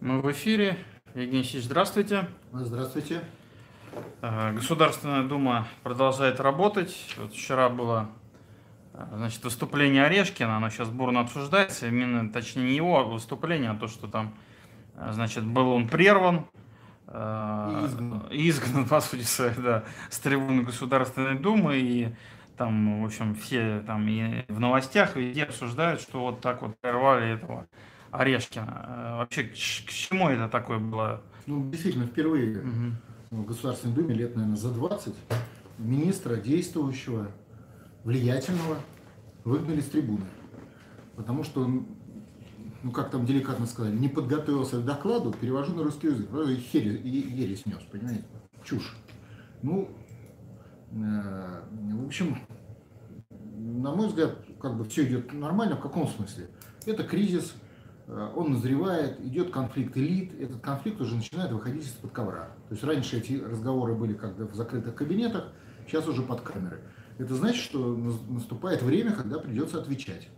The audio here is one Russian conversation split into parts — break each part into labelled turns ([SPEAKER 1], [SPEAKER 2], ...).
[SPEAKER 1] Мы в эфире. Евгений Сич, здравствуйте.
[SPEAKER 2] Здравствуйте.
[SPEAKER 1] Э, Государственная Дума продолжает работать. Вот вчера было э, значит, выступление Орешкина, оно сейчас бурно обсуждается. Именно, точнее, не его выступление, а то, что там, э, значит, был он прерван,
[SPEAKER 2] изгнан.
[SPEAKER 1] изгнан, по сути да, с трибуны Государственной Думы. И там, в общем, все там и в новостях везде обсуждают, что вот так вот прервали этого Орешкина. Э, Вообще, к чему это такое было?
[SPEAKER 2] Ну, действительно, впервые
[SPEAKER 1] Мгм.
[SPEAKER 2] в Государственной Думе лет, наверное, за 20 министра действующего, влиятельного выгнали с трибуны. Потому что он, ну как там деликатно сказали, не подготовился к докладу, перевожу на русский язык. И- ересь нес, понимаете? Чушь. Ну, э, в общем, на мой взгляд, как бы все идет нормально. В каком смысле? Это кризис, он назревает, идет конфликт элит. Этот конфликт уже начинает выходить из-под ковра. То есть раньше эти разговоры были как-то в закрытых кабинетах, сейчас уже под камеры. Это значит, что нас- наступает время, когда придется отвечать.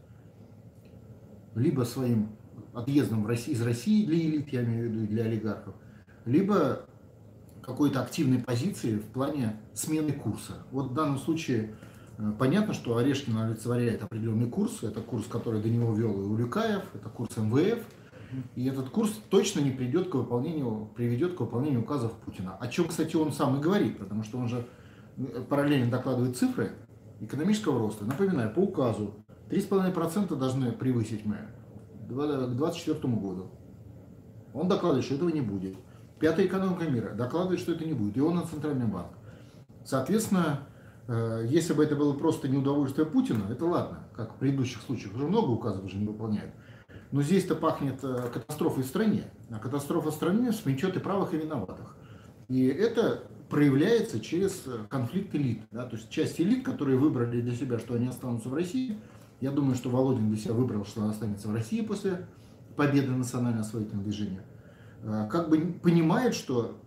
[SPEAKER 2] Либо своим отъездом в России, из России для элит, я имею в виду, и для олигархов, либо какой-то активной позиции в плане смены курса. Вот в данном случае э, понятно, что Орешкин олицетворяет определенный курс. Это курс, который до него вел и Улюкаев, это курс МВФ. И этот курс точно не придет к выполнению, приведет к выполнению указов Путина. О чем, кстати, он сам и говорит, потому что он же э, параллельно докладывает цифры экономического роста. Напоминаю, по указу 3,5% должны превысить мы к 2024 году. Он докладывает, что этого не будет. Пятая экономика мира докладывает, что это не будет. И он на Центральный банк. Соответственно, э, если бы это было просто неудовольствие Путина, это ладно, как в предыдущих случаях. Уже много указов уже не выполняют. Но здесь-то пахнет э, катастрофой в стране. А катастрофа в стране сметет и правых, и виноватых. И это проявляется через э, конфликт элит. Да? То есть часть элит, которые выбрали для себя, что они останутся в России. Я думаю, что Володин для себя выбрал, что он останется в России после победы национального освоительного движения. Э, Как бы понимает, что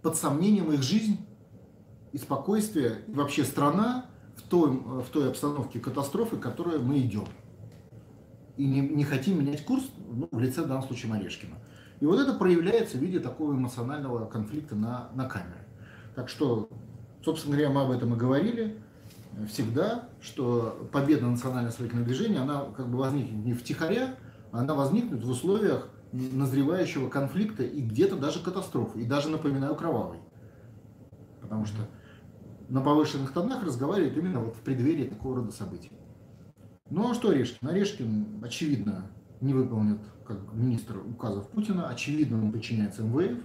[SPEAKER 2] под сомнением их жизнь и спокойствие, и вообще страна в той, в той обстановке катастрофы, в которой мы идем. И не, не хотим менять курс ну, в лице, в данном случае, Орешкина. И вот это проявляется в виде такого эмоционального конфликта на, на камере. Так что, собственно говоря, мы об этом и говорили всегда, что победа национального освоительного движения, она как бы возникнет не втихаря, она возникнет в условиях назревающего конфликта и где-то даже катастрофы, и даже, напоминаю, кровавой. Потому что на повышенных тонах разговаривают именно вот в преддверии такого рода событий. Ну а что Орешкин? Орешкин, очевидно, не выполнит как министр указов Путина, очевидно, он подчиняется МВФ,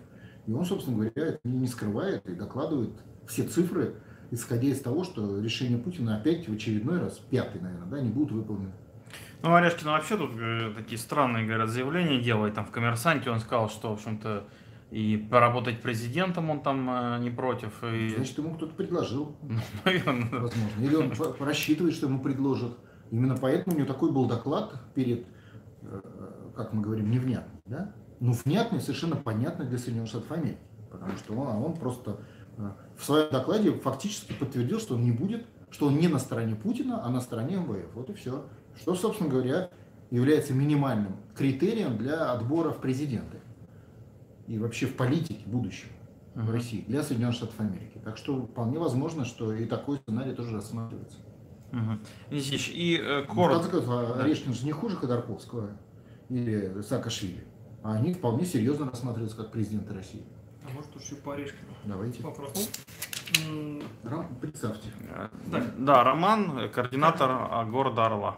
[SPEAKER 2] и он, собственно говоря, не скрывает и докладывает все цифры, исходя из того, что решение Путина опять в очередной раз, пятый, наверное, да, не будут выполнены.
[SPEAKER 1] Ну, Орешкин вообще тут э, такие странные, говорят, заявления делает. Там в «Коммерсанте» он сказал, что, в общем-то, и поработать президентом он там э, не против. И,
[SPEAKER 2] Значит, ему кто-то предложил,
[SPEAKER 1] ну, наверное,
[SPEAKER 2] возможно. Или он рассчитывает, что ему предложат. Именно поэтому у него такой был доклад перед, э, как мы говорим, невнятный. Да? Ну, внятный, совершенно понятный для Соединенных Штатов Америки. Потому что он, а он просто э, в своем докладе фактически подтвердил, что он не будет, что он не на стороне Путина, а на стороне МВФ. Вот и все. Что, собственно говоря, является минимальным критерием для отбора в президенты. И вообще в политике будущего в
[SPEAKER 1] Мгм.
[SPEAKER 2] России для Соединенных Штатов Америки. Так что вполне возможно, что и такой сценарий тоже рассматривается.
[SPEAKER 1] Ильич, И э,
[SPEAKER 2] Ну, в
[SPEAKER 1] коротко.
[SPEAKER 2] концов, а
[SPEAKER 1] Да.
[SPEAKER 2] Орешкин же не хуже Ходорковского или Саакашвили. А они вполне серьезно рассматриваются как президенты России.
[SPEAKER 3] А может еще по Орешкину
[SPEAKER 2] Давайте.
[SPEAKER 3] вопрос? М,
[SPEAKER 2] Рам- Представьте.
[SPEAKER 1] э,
[SPEAKER 3] Да.
[SPEAKER 1] Да, Роман, э, координатор а, города Орла.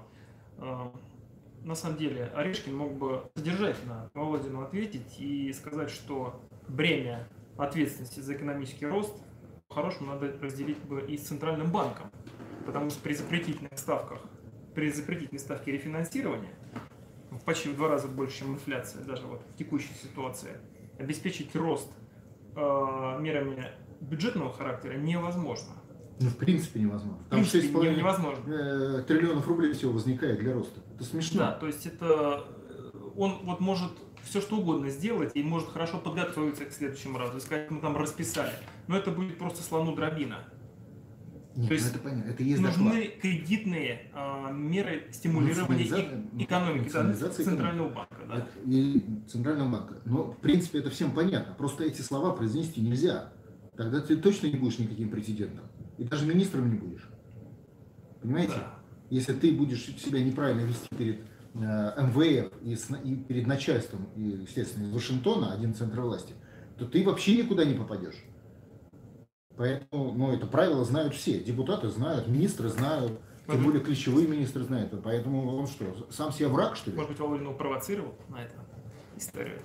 [SPEAKER 3] На самом деле Орешкин мог бы содержательно Володину ответить и сказать, что бремя ответственности за экономический рост по-хорошему надо разделить бы и с Центральным банком. Потому что при запретительных ставках, при запретительной ставке рефинансирования, почти в два раза больше, чем инфляция, даже вот в текущей ситуации, обеспечить рост э, мерами бюджетного характера невозможно.
[SPEAKER 2] Ну, в принципе, невозможно. Потому что
[SPEAKER 3] принципе, не-
[SPEAKER 2] 6,5
[SPEAKER 3] невозможно.
[SPEAKER 2] э, триллионов рублей всего возникает для роста. Это смешно.
[SPEAKER 3] Да, то есть это э, он вот может все что угодно сделать и может хорошо подготовиться к следующему разу, и сказать, мы там расписали. Но это будет просто слону дробина.
[SPEAKER 2] Нет,
[SPEAKER 3] То
[SPEAKER 2] ну
[SPEAKER 3] есть
[SPEAKER 2] это понятно, это есть
[SPEAKER 3] Нужны
[SPEAKER 2] доклад.
[SPEAKER 3] кредитные а, меры стимулирования и- экономики да,
[SPEAKER 2] национализация
[SPEAKER 3] центрального банка. Да.
[SPEAKER 2] Это И Центрального банка. Но, в принципе, это всем понятно. Просто эти слова произнести нельзя. Тогда ты точно не будешь никаким президентом. И даже министром не будешь. Понимаете?
[SPEAKER 3] Да.
[SPEAKER 2] Если ты будешь себя неправильно вести перед э, МВФ и, с- и перед начальством, и, естественно, из Вашингтона, один центр власти, то ты вообще никуда не попадешь. Поэтому, ну, это правило знают все. Депутаты знают, министры знают, тем
[SPEAKER 3] Мгм.
[SPEAKER 2] более ключевые министры знают. Поэтому он что, сам себе враг, что ли?
[SPEAKER 3] Может быть, его провоцировал на это историю.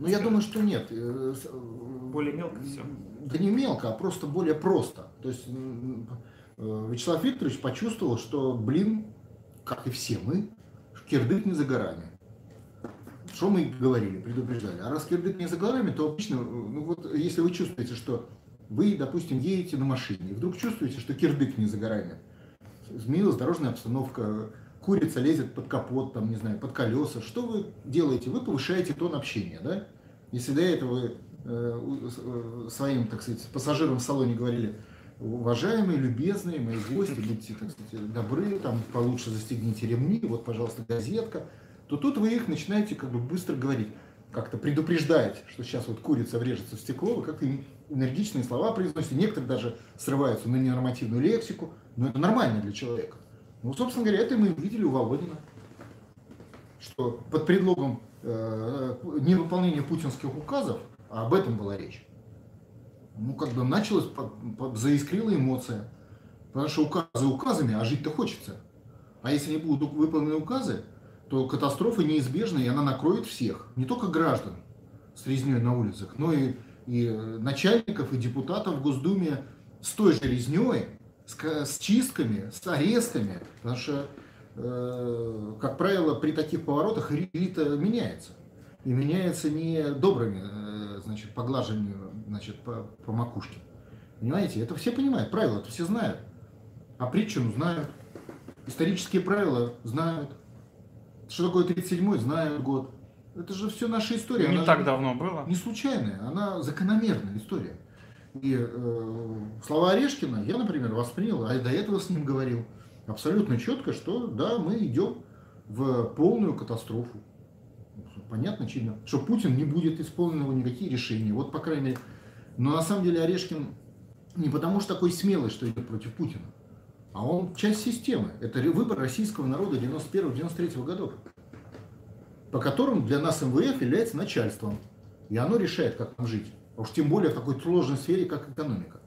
[SPEAKER 2] Ну, я думаю, что нет. Э, с-
[SPEAKER 3] Более мелко все.
[SPEAKER 2] Да не мелко, а просто более просто. То есть э, Вячеслав Викторович почувствовал, что, блин, как и все мы, кирдык не за горами. Что мы говорили, предупреждали. А раз кирдык не за горами, то обычно, э, ну вот если вы чувствуете, что вы, допустим, едете на машине, и вдруг чувствуете, что кирдык не за горами, изменилась дорожная обстановка, курица лезет под капот, там, не знаю, под колеса, что вы делаете? Вы повышаете тон общения, да? Если до этого вы э, э, своим, так сказать, пассажирам в салоне говорили, уважаемые, любезные мои гости, будьте, так сказать, добры, там, получше застегните ремни, вот, пожалуйста, газетка, то тут вы их начинаете как бы быстро говорить, как-то предупреждаете, что сейчас вот курица врежется в стекло, вы как-то энергичные слова произносите, некоторые даже срываются на ненормативную лексику, но это нормально для человека. Ну, собственно говоря, это мы увидели у Володина, что под предлогом э, невыполнения путинских указов, а об этом была речь, ну, как бы началась, заискрила эмоция. Потому что указы указами, а жить-то хочется. А если не будут выполнены указы, то катастрофа неизбежна, и она накроет всех. Не только граждан с резней на улицах, но и, и э, начальников, и депутатов в Госдуме с той же резней, с, с чистками, с арестами. Потому что, э, как правило, при таких поворотах элита меняется. И меняется не добрыми, э, значит, поглаживанием, значит, по, по макушке. Понимаете, это все понимают, правила это все знают. А притчину знают. Исторические правила знают. Что такое 37-й, знают год. Это же все наша история.
[SPEAKER 1] Не
[SPEAKER 2] она
[SPEAKER 1] так давно было.
[SPEAKER 2] Не случайная, она закономерная история. И э, слова Орешкина я, например, воспринял, а до этого с ним говорил, абсолютно четко, что да, мы идем в полную катастрофу. Понятно, чинно, что Путин не будет исполнено никакие решения. Вот, по крайней мере. Но на самом деле Орешкин не потому что такой смелый, что идет против Путина, а он часть системы. Это выбор российского народа 91-93 годов, по которым для нас МВФ является начальством. И оно решает, как нам жить. А уж тем более в такой сложной сфере, как экономика,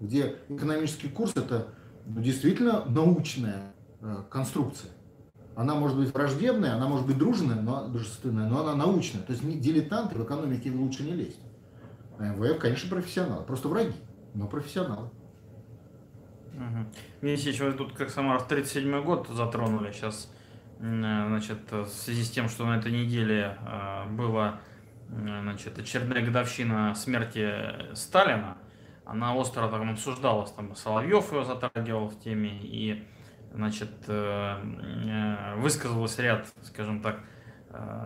[SPEAKER 2] где экономический курс это действительно научная э, конструкция. Она может быть враждебная, она может быть дружная, но, дружественная, но она научная. То есть дилетанты в экономике лучше не лезть. МВФ, конечно, профессионалы. Просто враги, но профессионалы.
[SPEAKER 1] Мгм. Венесич, вы тут как самар 37 год затронули сейчас, значит, в связи с тем, что на этой неделе э, была значит, очередная годовщина смерти Сталина, она остро там обсуждалась, там Соловьев его затрагивал в теме, и, значит, э, э, высказывался ряд, скажем так, э,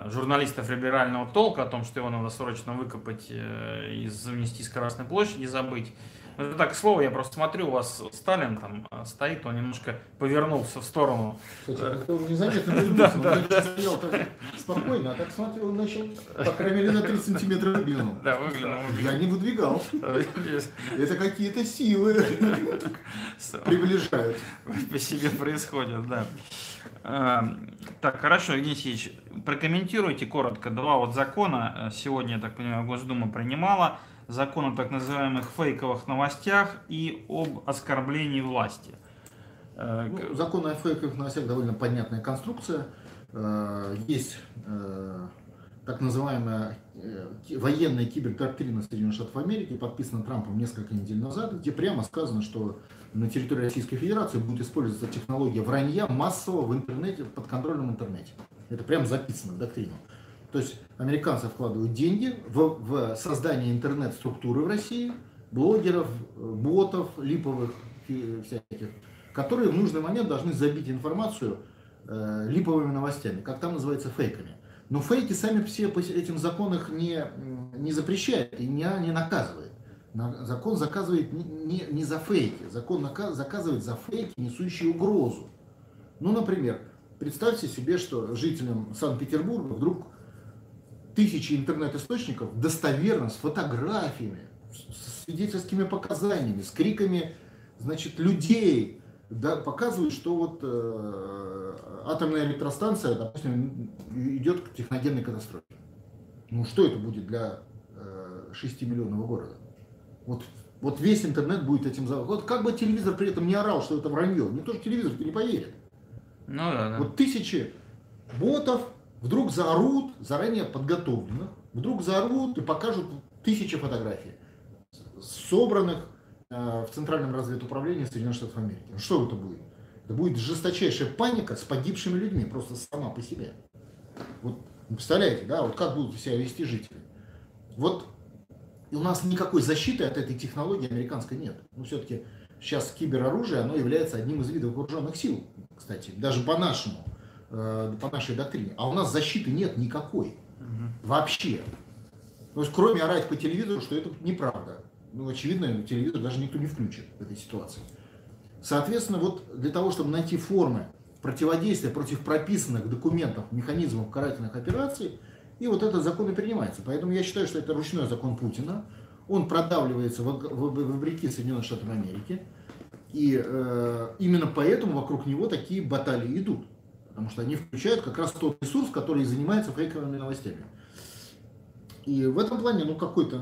[SPEAKER 1] журналистов либерального толка о том, что его надо срочно выкопать э, и занести с Красной площади, забыть. Ну, Это так, к слову, я просто смотрю, у вас Сталин там э, стоит, он немножко повернулся в сторону.
[SPEAKER 2] Кстати, это он незаметно двигался, он раньше стоял так спокойно, а так смотрю, он начал, по крайней мере, на 30 сантиметров выглянул.
[SPEAKER 1] Да, выглянул.
[SPEAKER 2] Я не выдвигал. Это какие-то силы приближают.
[SPEAKER 1] по себе происходит, да. А, Так, хорошо, Евгений Алексеевич, прокомментируйте коротко два вот закона. э, Сегодня, я так понимаю, Госдума принимала. Закон о так называемых фейковых новостях и об оскорблении власти. Э,
[SPEAKER 2] Ну, закон о фейковых новостях довольно понятная конструкция. Э, Есть так называемая военная кибердоктрина Соединенных Штатов Америки, подписана Трампом несколько недель назад, где прямо сказано, что на территории Российской Федерации будет использоваться технология вранья массово в интернете, в подконтрольном интернете. Это прямо записано в доктрину. То есть американцы вкладывают деньги в, в создание интернет-структуры в России, блогеров, ботов, липовых всяких, которые в нужный момент должны забить информацию э, липовыми новостями, как там называется фейками. Но фейки сами все по этим законах не, не запрещают и не, не наказывают. Закон заказывает не, не- за фейки, закон заказывает за фейки, несущие угрозу. Ну, например, представьте себе, что жителям Санкт-Петербурга вдруг тысячи интернет-источников достоверно, с фотографиями, с свидетельскими показаниями, с криками, значит, людей, да, показывают, что вот э, атомная электростанция, допустим, идет к техногенной катастрофе. Ну, что это будет для э, 6 миллионного города? Вот, вот весь интернет будет этим за... Вот как бы телевизор при этом не орал, что это вранье, никто же телевизор не поверит.
[SPEAKER 1] Ну да, да.
[SPEAKER 2] Вот тысячи ботов вдруг заорут, заранее подготовленных, вдруг заорут и покажут тысячи фотографий, собранных э, в Центральном разведуправлении Соединенных Штатов Америки. Ну, Что это будет? Это будет жесточайшая паника с погибшими людьми, просто сама по себе. Вот представляете, да, вот как будут себя вести жители. Вот и у нас никакой защиты от этой технологии американской нет. Ну, все-таки сейчас кибероружие, оно является одним из видов вооруженных сил, кстати, даже по нашему, э, по нашей доктрине. А у нас защиты нет никакой. Вообще. То есть, кроме орать по телевизору, что это неправда. Ну, очевидно, телевизор даже никто не включит в этой ситуации. Соответственно, вот для того, чтобы найти формы противодействия против прописанных документов, механизмов карательных операций, и вот этот закон и принимается. Поэтому я считаю, что это ручной закон Путина. Он продавливается вопреки Соединенных Штатов Америки. И э, именно поэтому вокруг него такие баталии идут. Потому что они включают как раз тот ресурс, который занимается фейковыми новостями. И в этом плане, ну, какой-то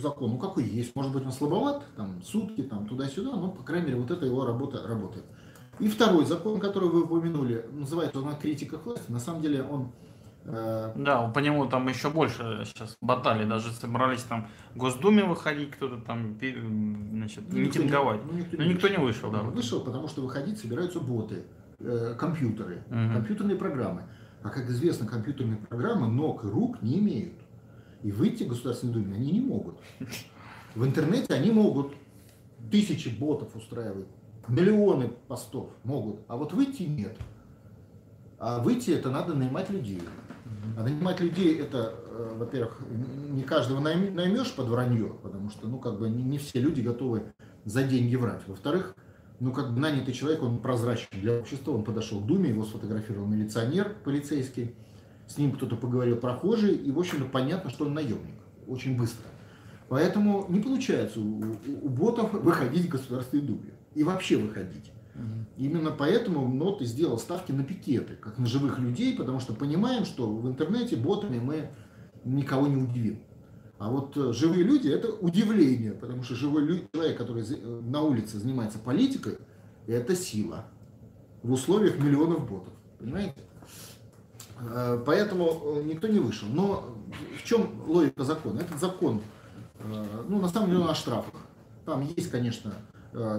[SPEAKER 2] закон, ну, какой есть. Может быть, он слабоват, там, сутки, там, туда-сюда, но, по крайней мере, вот эта его работа работает. И второй закон, который вы упомянули, называется он о критиках власти. На самом деле он
[SPEAKER 1] Да, по нему там еще больше сейчас баталий. Даже собрались там в Госдуме выходить, кто-то там значит,
[SPEAKER 2] ну, никто не-
[SPEAKER 1] митинговать.
[SPEAKER 2] ну, никто
[SPEAKER 1] Но никто не вышел, да.
[SPEAKER 2] Вышел, потому что выходить собираются боты, э, компьютеры,
[SPEAKER 1] Мгм.
[SPEAKER 2] компьютерные программы. А как известно, компьютерные программы ног и рук не имеют. И выйти в Государственной Думе они не могут. В интернете они могут тысячи ботов устраивать, миллионы постов могут, а вот выйти нет. А выйти это надо нанимать людей. А нанимать людей это, э, во-первых, не каждого найм- наймешь под вранье, потому что, ну, как бы не все люди готовы за деньги врать. Во-вторых, ну, как бы нанятый человек, он прозрачен для общества, он подошел к Думе, его сфотографировал милиционер полицейский, с ним кто-то поговорил прохожий, и, в общем-то, понятно, что он наемник, очень быстро. Поэтому не получается у, у- у ботов выходить в Государственной Думе и вообще выходить. Именно поэтому НОТ сделал ставки на пикеты, как на живых людей, потому что понимаем, что в интернете ботами мы никого не удивим. А вот э, живые люди это удивление, потому что живой человек, который э, на улице занимается политикой, это сила в условиях миллионов ботов. Понимаете? Э, Поэтому никто не вышел. Но в чем логика закона? Этот закон, ну, на самом деле, он о штрафах. Там есть, конечно,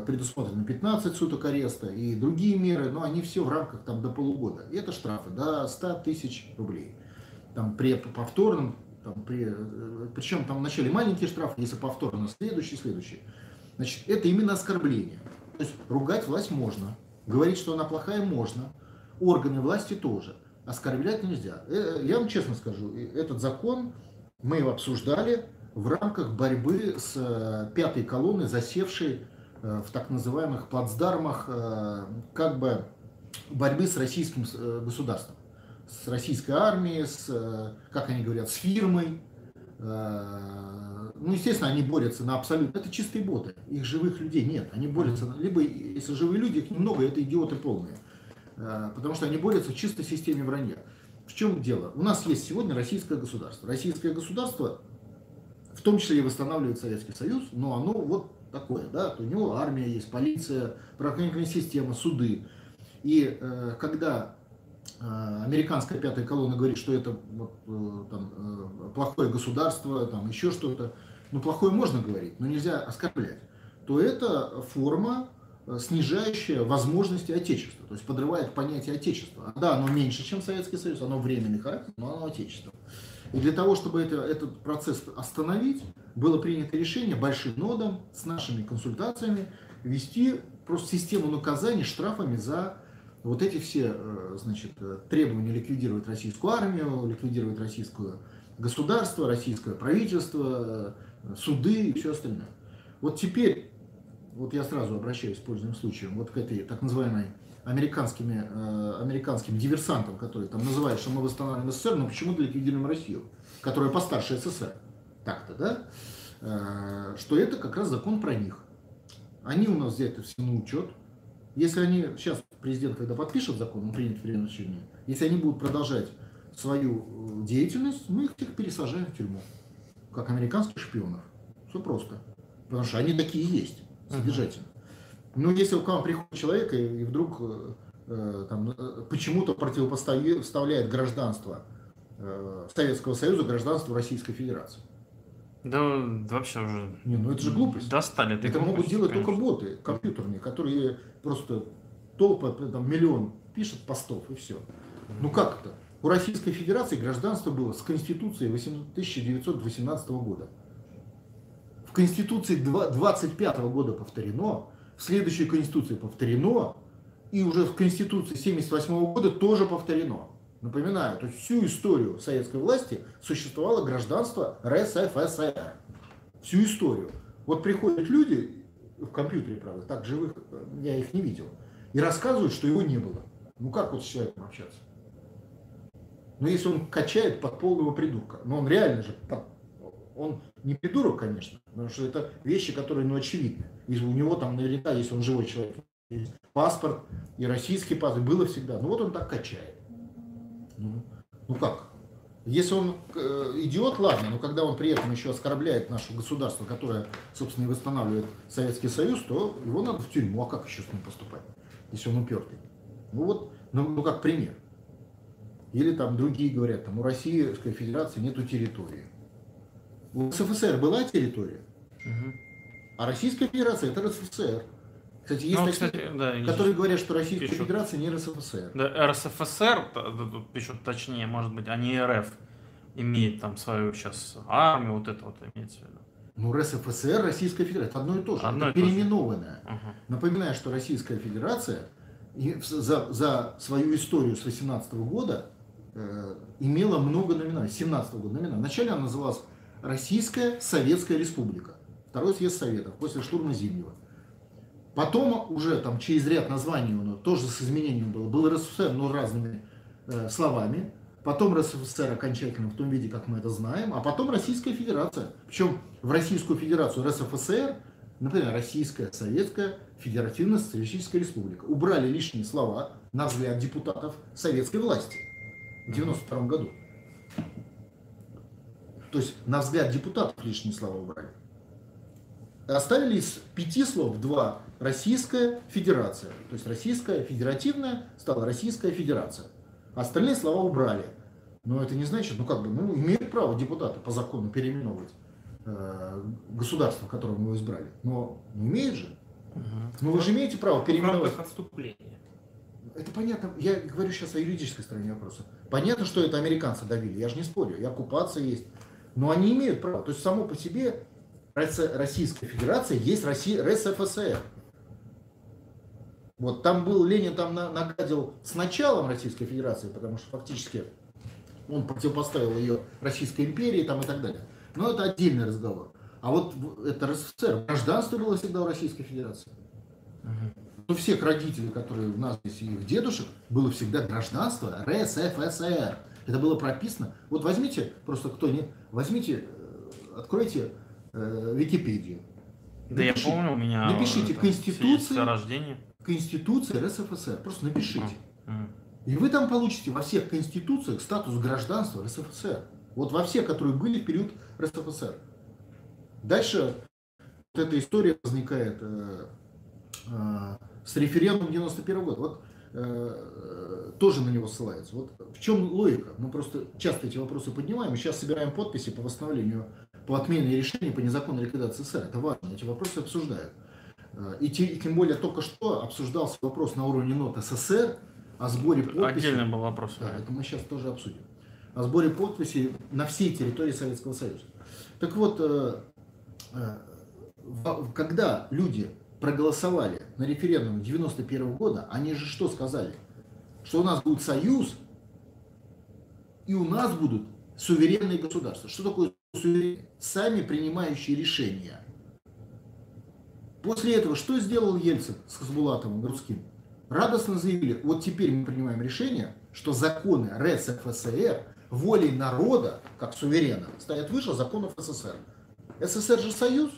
[SPEAKER 2] предусмотрено 15 суток ареста и другие меры, но они все в рамках там до полугода. И это штрафы до 100 тысяч рублей. Там при повторном, там, при, э, причем там вначале маленькие штрафы, если повторно, следующий, следующий. Значит, это именно оскорбление. То есть ругать власть можно, говорить, что она плохая, можно. Органы власти тоже. Оскорблять нельзя. Э, Я вам честно скажу, э, этот закон мы его обсуждали в рамках борьбы с э, пятой колонной, засевшей э, в так называемых плацдармах э, как бы борьбы с российским э, государством, с российской армией, с, э, как они говорят, с фирмой. Э, Ну, естественно, они борются на абсолютно... Это чистые боты. Их живых людей нет. Они борются... Либо, если живые люди, их немного, это идиоты полные. Э, Потому что они борются в чистой системе вранья. В чем дело? У нас есть сегодня российское государство. Российское государство в том числе и восстанавливает Советский Союз, но оно вот такое, да, у него армия есть, полиция, правоохранительная система, суды. И э, когда э, американская пятая колонна говорит, что это вот, э, там, э, плохое государство, там еще что-то, ну плохое можно говорить, но нельзя оскорблять, то это форма, э, снижающая возможности Отечества, то есть подрывает понятие Отечества. Да, оно меньше, чем Советский Союз, оно временный характер, но оно Отечество. И для того, чтобы это, этот процесс остановить, было принято решение большим нодом с нашими консультациями ввести просто систему наказаний штрафами за вот эти все э, значит, э, требования ликвидировать российскую армию, ликвидировать российское государство, российское правительство, э, суды и все остальное. Вот теперь, вот я сразу обращаюсь, пользуясь случаем, вот к этой так называемой американскими, э, американским диверсантам, которые там называют, что мы восстанавливаем СССР, но почему ликвидируем Россию, которая постарше СССР. Так-то, да? Э, что это как раз закон про них. Они у нас взяты все на учет. Если они, сейчас президент, когда подпишет закон, он принят время решение, если они будут продолжать свою э, деятельность, мы их всех пересажаем в тюрьму, как американских шпионов. Все просто. Потому что они такие есть, содержательно. Ну, если к вам приходит человек и, и вдруг э, э, там, э, почему-то противопоставляет гражданство э, Советского Союза гражданству Российской Федерации.
[SPEAKER 1] Да вообще уже...
[SPEAKER 2] Не, ну это же глупость.
[SPEAKER 1] Достали.
[SPEAKER 2] Это глупости, могут делать конечно. только боты компьютерные, которые просто толпа, там миллион пишет постов и все. Ну как это? У Российской Федерации гражданство было с Конституцией 1918 года. В Конституции 25 года повторено, в следующей Конституции повторено, и уже в Конституции 78 года тоже повторено. Напоминаю, то есть всю историю советской власти существовало гражданство РСФСР. Всю историю. Вот приходят люди, в компьютере, правда, так живых я их не видел, и рассказывают, что его не было. Ну как вот с человеком общаться? Ну если он качает под полного придурка, но он реально же под... он не придурок, конечно, потому что это вещи, которые ну очевидны. И у него там наверняка, если он живой человек, есть паспорт и российский паспорт, было всегда. Ну вот он так качает. Ну, ну как? Если он э, идиот, ладно, но когда он при этом еще оскорбляет наше государство, которое, собственно, и восстанавливает Советский Союз, то его надо в тюрьму. А как еще с ним поступать, если он упертый? Ну вот, ну, ну как пример. Или там другие говорят, там у Российской Федерации нету территории. У СССР была территория, угу. а Российская Федерация это РСФСР. Кстати, есть ну, такие, кстати, да, которые говорят, что Российская пишут. Федерация не РСФСР.
[SPEAKER 1] Да, РСФСР, тут пишут точнее, может быть, а не РФ, имеет там свою сейчас армию, вот это вот имеется в виду.
[SPEAKER 2] Ну, РСФСР, Российская Федерация, это одно и то же, одно это переименованное. Угу. Напоминаю, что Российская Федерация за, за свою историю с 18 года э, имела много номиналов, 17 года номиналов. Вначале она называлась Российская Советская Республика, второй съезд Советов после штурма Зимнего. Потом уже там через ряд названий у тоже с изменением было. Был РСФСР, но разными э, словами. Потом РСФСР окончательно в том виде, как мы это знаем. А потом Российская Федерация. Причем в Российскую Федерацию РСФСР, например, Российская Советская Федеративная Социалистическая Республика. Убрали лишние слова на взгляд депутатов советской власти в 92 году. То есть на взгляд депутатов лишние слова убрали. Оставили из пяти слов два Российская Федерация. То есть Российская Федеративная стала Российская Федерация. Остальные слова убрали. Но это не значит, ну как бы, ну имеют право депутаты по закону переименовывать э, государство, которое мы его избрали. Но не имеют же. Угу. Ну вы же имеете право переименовать.
[SPEAKER 3] отступления.
[SPEAKER 2] Это понятно. Я говорю сейчас о юридической стороне вопроса. Понятно, что это американцы давили. Я же не спорю. И оккупация есть. Но они имеют право. То есть само по себе Российская Федерация есть Россия, РСФСР. Вот там был, Ленин там нагадил с началом Российской Федерации, потому что фактически он противопоставил ее Российской империи там и так далее. Но это отдельный разговор. А вот это РСФСР, гражданство было всегда у Российской Федерации. У всех родителей, которые у нас здесь, и их дедушек, было всегда гражданство РСФСР. Это было прописано. Вот возьмите, просто кто не... Возьмите, э, откройте э, Википедию.
[SPEAKER 1] Да Напишите, я помню, у меня...
[SPEAKER 2] Напишите Конституция...
[SPEAKER 1] рождения.
[SPEAKER 2] Конституция РСФСР. Просто напишите. И вы там получите во всех конституциях статус гражданства РСФСР. Вот во всех, которые были в период РСФСР. Дальше вот эта история возникает э, э, с референдумом 91 года. Вот тоже на него ссылается. Вот в чем логика? Мы просто часто эти вопросы поднимаем, и сейчас собираем подписи по восстановлению, по отмене решений по незаконной ликвидации СССР. Это важно, эти вопросы обсуждают. Э, и, тем более только что обсуждался вопрос на уровне нот СССР о сборе подписей.
[SPEAKER 1] Отдельный был вопрос.
[SPEAKER 2] Да, это мы сейчас тоже обсудим. О сборе подписей на всей территории Советского Союза. Так вот, э, э, когда люди проголосовали на референдуме 91 года, они же что сказали? Что у нас будет союз, и у нас будут суверенные государства. Что такое суверенные? Сами принимающие решения. После этого что сделал Ельцин с Хасбулатовым, Грудским? Радостно заявили, вот теперь мы принимаем решение, что законы РСФСР волей народа, как суверена, стоят выше законов СССР. СССР же союз,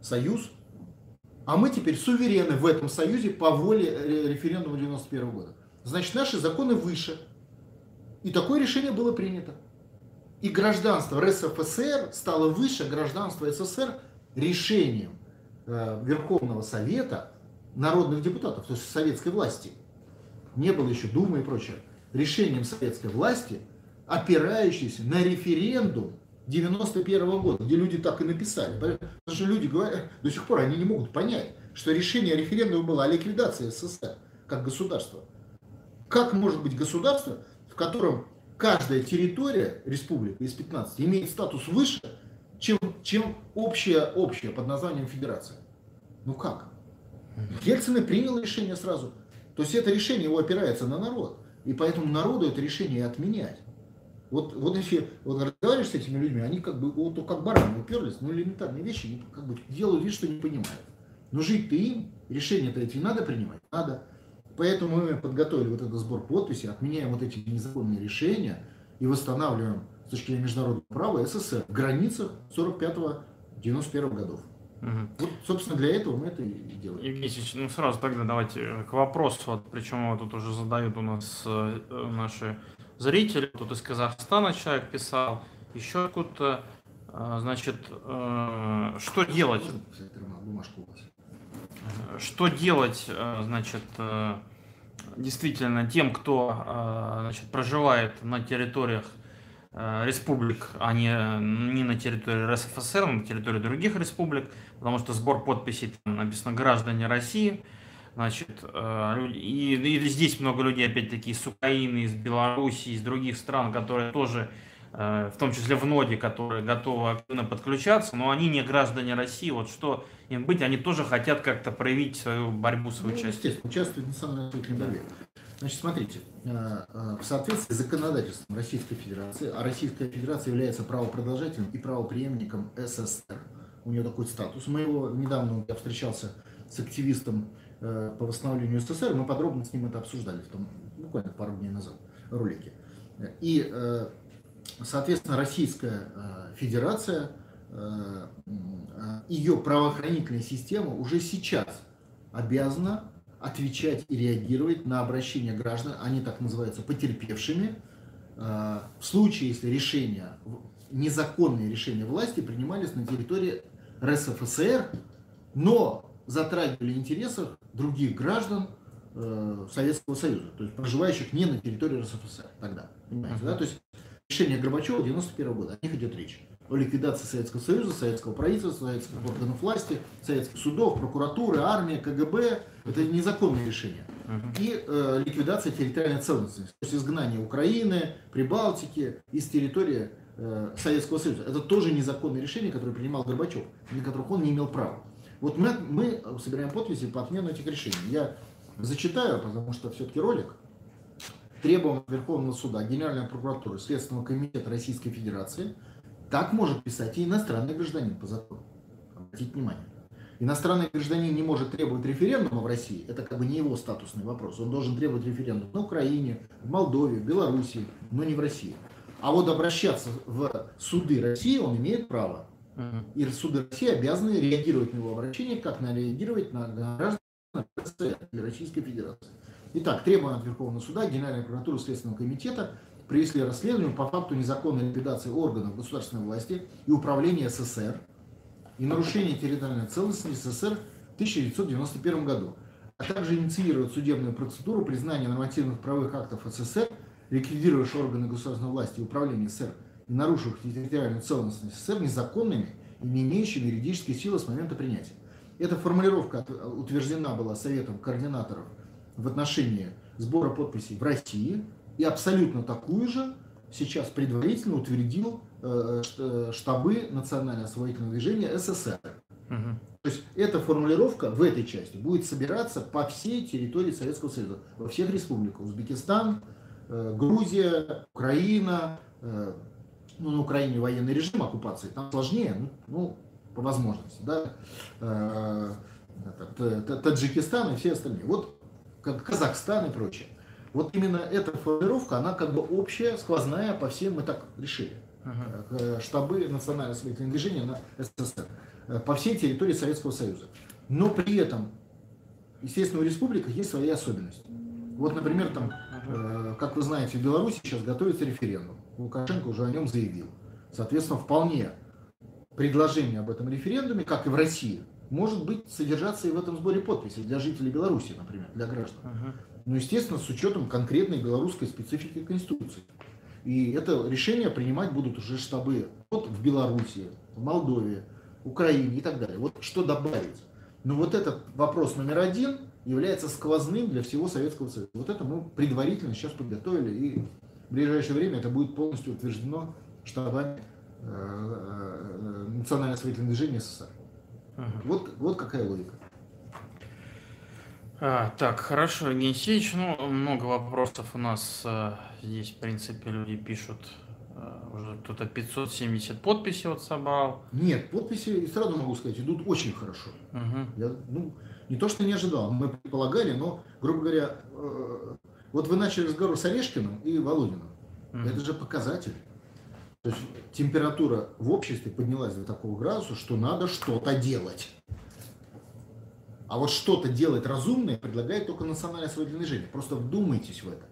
[SPEAKER 2] союз, а мы теперь суверены в этом союзе по воле референдума 91 года. Значит, наши законы выше. И такое решение было принято. И гражданство РСФСР стало выше гражданства СССР решением э, Верховного Совета народных депутатов, то есть советской власти. Не было еще Думы и прочее. Решением советской власти, опирающейся на референдум 91 -го года, где люди так и написали. Потому что люди говорят, до сих пор они не могут понять, что решение референдума было о ликвидации СССР как государства. Как может быть государство, в котором каждая территория республика из 15 имеет статус выше, чем, чем общая, общая под названием федерация? Ну как? Ельцин и принял решение сразу. То есть это решение его опирается на народ. И поэтому народу это решение отменять. Вот, вот если вот разговариваешь с этими людьми, они как бы вот как бараны уперлись, ну элементарные вещи, как бы делают вид, что не понимают. Но жить-то им, решение-то эти надо принимать? Надо. Поэтому мы подготовили вот этот сбор подписей, отменяем вот эти незаконные решения и восстанавливаем с точки зрения международного права СССР в границах 45-91 годов. Угу. Вот, собственно, для этого мы это и делаем.
[SPEAKER 1] Евгений Ильич, ну сразу тогда давайте к вопросу, вот, причем вот тут уже задают у нас э, наши зрители, тут из Казахстана человек писал, еще откуда-то, э, значит, э, что делать? Что делать, э, значит, действительно тем, кто значит, проживает на территориях республик, а не, не на территории РСФСР, а на территории других республик, потому что сбор подписей там написано граждане России, значит, и, и здесь много людей, опять-таки, из Украины, из Беларуси, из других стран, которые тоже Э, в том числе в ноде, которые готовы активно подключаться, но они не граждане России. Вот что им быть, они тоже хотят как-то проявить свою борьбу, свою
[SPEAKER 2] ну,
[SPEAKER 1] часть.
[SPEAKER 2] Естественно, участвуют в национальной борьбе. Значит, смотрите, э, э, в соответствии с законодательством Российской Федерации, а Российская Федерация является правопродолжателем и правоприемником СССР, у нее такой статус. Мы его недавно, я встречался с активистом по восстановлению СССР, мы подробно с ним это обсуждали, в том, буквально пару дней назад, ролике. И Соответственно, Российская э, Федерация, э, ее правоохранительная система уже сейчас обязана отвечать и реагировать на обращения граждан, они так называются потерпевшими, э, в случае, если решения, незаконные решения власти принимались на территории РСФСР, но затрагивали интересов других граждан Советского Союза, то есть проживающих не на территории РСФСР тогда. Понимаете, да? То есть решение Горбачева 91 года, о них идет речь. О ликвидации Советского Союза, советского правительства, советских органов власти, советских судов, прокуратуры, армии, КГБ. Это незаконные решения. И э, ликвидация территориальной целостности. То есть изгнание Украины, Прибалтики из территории э, Советского Союза. Это тоже незаконное решение, которое принимал Горбачев, на которых он не имел права. Вот мы, мы собираем подписи по отмену этих решений. Я зачитаю, потому что все-таки ролик требованиям Верховного суда, Генеральной прокуратуры, Следственного комитета Российской Федерации, так может писать и иностранный гражданин по закону. Обратите внимание. Иностранный гражданин не может требовать референдума в России, это как бы не его статусный вопрос. Он должен требовать референдум на Украине, в Молдове, в Беларуси, но не в России. А вот обращаться в суды России он имеет право. И суды России обязаны реагировать на его обращение, как на реагировать на граждан Российской Федерации. Итак, требования от Верховного суда, Генеральной прокуратуры Следственного комитета привели расследование по факту незаконной ликвидации органов государственной власти и управления СССР и нарушения территориальной целостности СССР в 1991 году, а также инициировать судебную процедуру признания нормативных правовых актов СССР, ликвидировавших органы государственной власти и управления СССР нарушивших территориальную целостность СССР незаконными и не имеющими юридической силы с момента принятия. Эта формулировка утверждена была Советом координаторов в отношении сбора подписей в России и абсолютно такую же сейчас предварительно утвердил э, э, штабы национально освоительного движения СССР. Угу. То есть эта формулировка в этой части будет собираться по всей территории Советского Союза, во всех республиках. Узбекистан, э, Грузия, Украина, ну, на Украине военный режим оккупации, там сложнее, ну, ну по возможности, да, это, Таджикистан и все остальные. Вот как Казахстан и прочее. Вот именно эта формулировка, она как бы общая, сквозная по всем, мы так решили. Uh-huh. Штабы национального освободительного движения на СССР. Э, по всей территории Советского Союза. Но при этом, естественно, у республик есть свои особенности. Вот, например, там, uh-huh. как вы знаете, в Беларуси сейчас готовится референдум. Лукашенко уже о нем заявил. Соответственно, вполне предложение об этом референдуме, как и в России, может быть содержаться и в этом сборе подписей для жителей Беларуси, например, для граждан. Uh-huh. Ну, естественно, с учетом конкретной белорусской специфики Конституции. И это решение принимать будут уже штабы вот в Беларуси, в Молдове, Украине и так далее. Вот что добавить? Но вот этот вопрос номер один является сквозным для всего Советского Союза. Вот это мы предварительно сейчас подготовили, и в ближайшее время это будет полностью утверждено штабами э, э, Национального освоительного движения СССР. Ага. Вот, вот какая логика.
[SPEAKER 1] А, так, хорошо, Евгений ну, много вопросов у нас а, здесь, в принципе, люди пишут, а, уже кто-то 570 подписей вот собрал.
[SPEAKER 2] Нет, подписи, сразу могу сказать, идут очень хорошо. Угу. Я, ну, не то, что не ожидал, мы предполагали, но, грубо говоря, вот вы начали разговор с Орешкиным и Володиным. Угу. Это же показатель. То есть температура в обществе поднялась до такого градуса, что надо что-то делать. А вот что-то делать разумное предлагает только национальное освободительное движение. Просто вдумайтесь в это.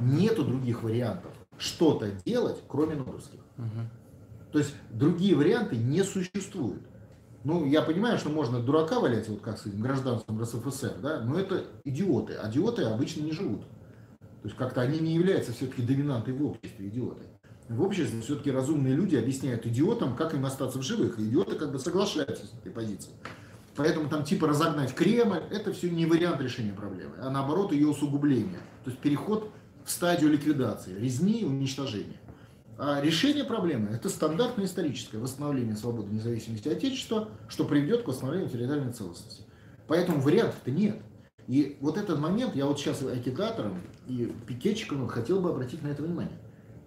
[SPEAKER 2] Нету других вариантов что-то делать, кроме нордовских. Угу. То есть другие варианты не существуют. Ну, я понимаю, что можно дурака валять, вот как с этим гражданством РСФСР, да, но это идиоты. А идиоты обычно не живут. То есть как-то они не являются все-таки доминантой в обществе, идиоты. В обществе все-таки разумные люди объясняют идиотам, как им остаться в живых. И идиоты как бы соглашаются с этой позицией. Поэтому там типа разогнать Кремль, это все не вариант решения проблемы, а наоборот ее усугубление. То есть переход в стадию ликвидации, резни и уничтожения. А решение проблемы – это стандартное историческое восстановление свободы, независимости Отечества, что приведет к восстановлению территориальной целостности. Поэтому вариантов-то нет. И вот этот момент, я вот сейчас агитаторам и пикетчикам хотел бы обратить на это внимание.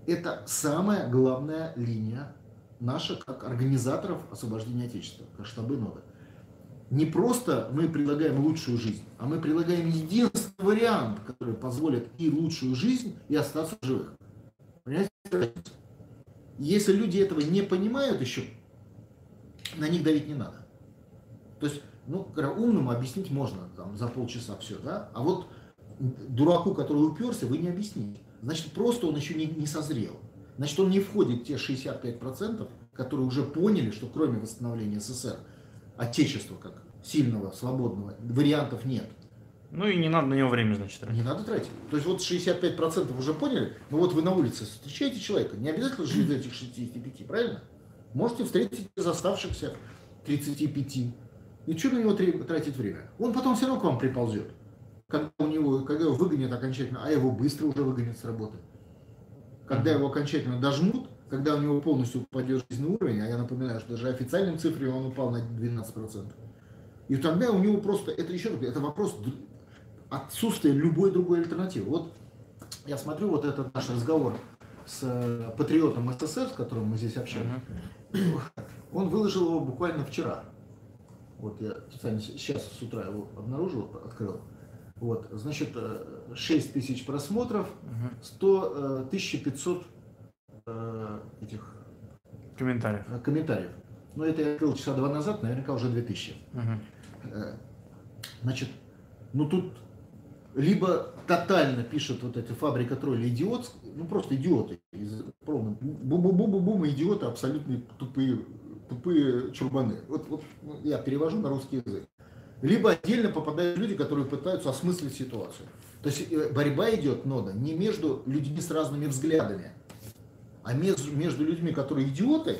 [SPEAKER 2] Это самая главная линия наша, как организаторов освобождения Отечества, как штабы нода не просто мы предлагаем лучшую жизнь, а мы предлагаем единственный вариант, который позволит и лучшую жизнь, и остаться в живых. Понимаете? Если люди этого не понимают еще, на них давить не надо. То есть, ну, умному объяснить можно там, за полчаса все, да? А вот дураку, который уперся, вы не объясните. Значит, просто он еще не, не созрел. Значит, он не входит в те 65%, которые уже поняли, что кроме восстановления СССР, Отечества как сильного, свободного, вариантов нет.
[SPEAKER 1] Ну и не надо на него время, значит,
[SPEAKER 2] тратить. Не надо тратить. То есть вот 65% уже поняли, ну вот вы на улице встречаете человека, не обязательно жить из этих 65, правильно? Можете встретить из оставшихся 35. И что на него тратить время? Он потом все равно к вам приползет. Когда, у него, когда его выгонят окончательно, а его быстро уже выгонят с работы. Когда его окончательно дожмут, когда у него полностью упадет жизненный уровень, а я напоминаю, что даже официальным цифре он упал на 12%. И тогда у него просто, это еще раз, это вопрос отсутствия любой другой альтернативы. Вот я смотрю вот этот наш разговор с э, патриотом СССР, с которым мы здесь общаемся. Он выложил его буквально вчера. Вот я специально сейчас с утра его обнаружил, открыл. Вот, значит, 6 э, тысяч просмотров, 100, 1500 э, этих
[SPEAKER 1] комментариев.
[SPEAKER 2] комментариев. Но это я открыл часа два назад, наверняка уже 2000. Угу. Значит, ну тут либо тотально пишет вот эти фабрика тролли идиот, ну просто идиоты. Бу-бу-бу-бу-бум, идиоты, абсолютно тупые, тупые чурбаны. Вот, вот ну, я перевожу на русский язык. Либо отдельно попадают люди, которые пытаются осмыслить ситуацию. То есть э, борьба идет, нода, не между людьми с разными взглядами, а между, между людьми, которые идиоты,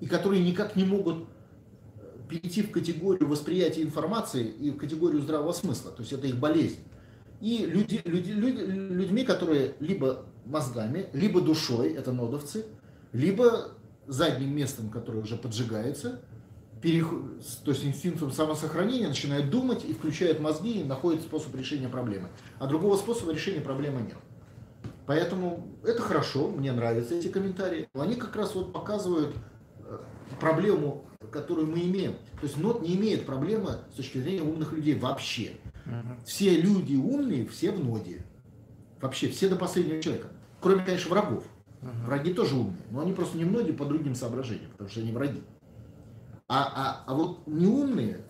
[SPEAKER 2] и которые никак не могут перейти в категорию восприятия информации и в категорию здравого смысла. То есть это их болезнь. И люди, люди, люди, людьми, которые либо мозгами, либо душой, это нодовцы, либо задним местом, которое уже поджигается, переход, то есть инстинктом самосохранения, начинает думать и включает мозги и находит способ решения проблемы. А другого способа решения проблемы нет. Поэтому это хорошо, мне нравятся эти комментарии. Они как раз вот показывают э, проблему, которую мы имеем. То есть НОТ не имеет проблемы с точки зрения умных людей вообще. Все люди умные, все в ноде. Вообще, все до последнего человека. Кроме, конечно, врагов. Враги тоже умные, но они просто не в ноде по другим соображениям, потому что они враги. А, а, а вот неумные,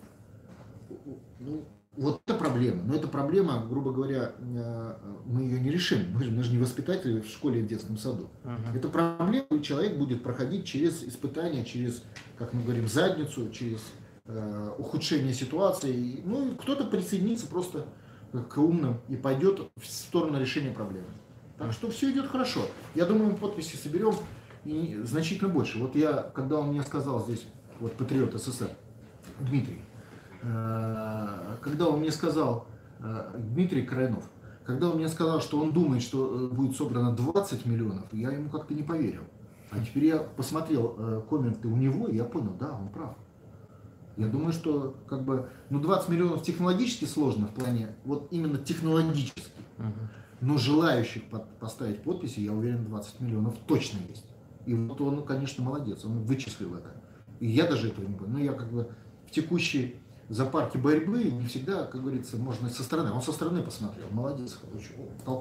[SPEAKER 2] ну, вот это проблема. Но эта проблема, грубо говоря, э, мы ее не решим. Мы же, мы же не воспитатели в школе и в детском саду. Это проблема, и человек будет проходить через испытания, через, как мы говорим, задницу, через э, ухудшение ситуации. Ну, кто-то присоединится просто к умным и пойдет в сторону решения проблемы. Так что все идет хорошо. Я думаю, мы подписи соберем и значительно больше. Вот я, когда он мне сказал здесь, вот патриот СССР, Дмитрий, э, когда он мне сказал, э, Дмитрий Крайнов, когда он мне сказал, что он думает, что э, будет собрано 20 миллионов, я ему как-то не поверил. А теперь я посмотрел комменты у него, и я понял, да, он прав. Я думаю, что как бы, ну 20 миллионов технологически сложно в плане, вот именно технологически. Но желающих поставить подписи, я уверен, 20 миллионов точно есть. И вот он, конечно, молодец, он вычислил это. И я даже этого не понял. Но я как бы в текущей запарке борьбы не всегда, как говорится, можно со стороны. Он со стороны посмотрел. Молодец. Очень,